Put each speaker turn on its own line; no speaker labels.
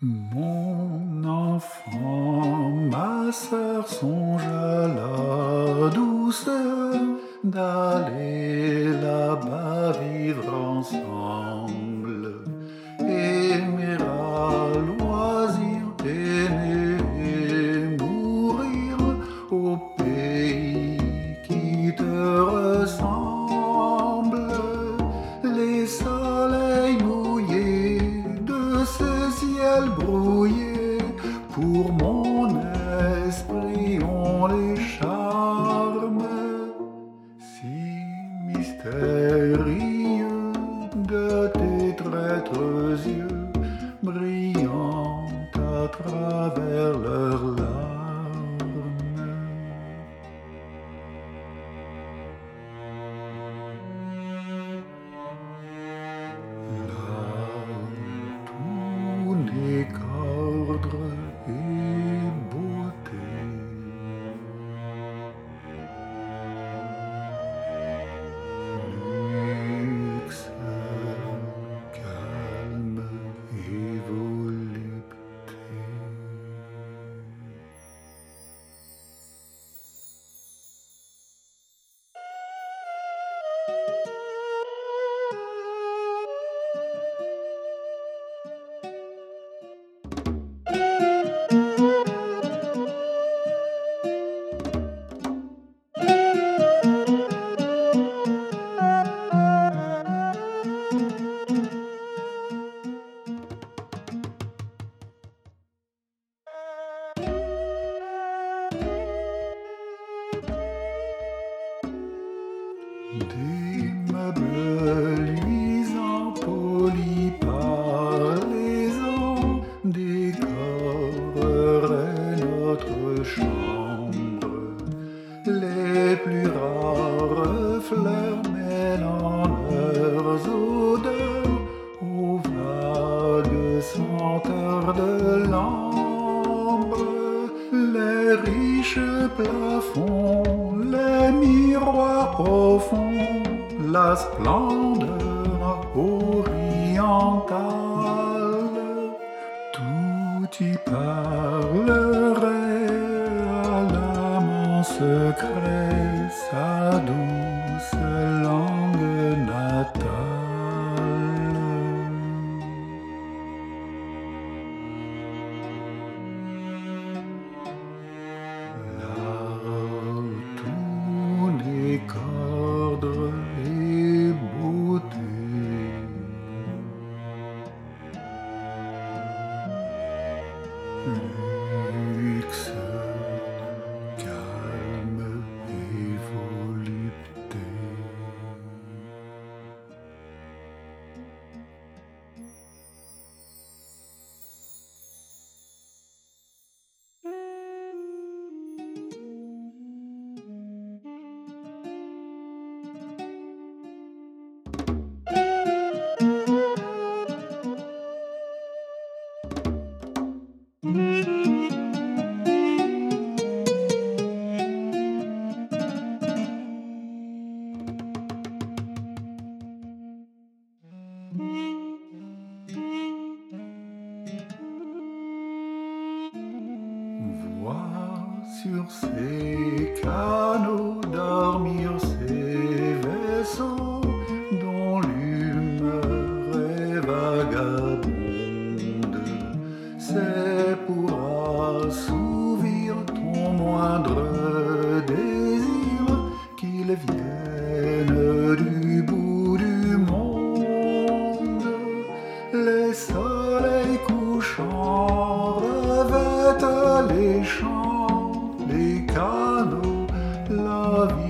Mon enfant, ma sœur songe à la douceur d'aller là-bas vivre ensemble, pour mon esprit ont les charmes si mystérieux plus rares fleurs mêlant leurs odeurs aux vagues senteurs de l'ambre. Les riches plafonds, les miroirs profonds, la splendeur orientale, tout y parlerait secret sa douce sur ces canaux dormir ces vaisseaux la ville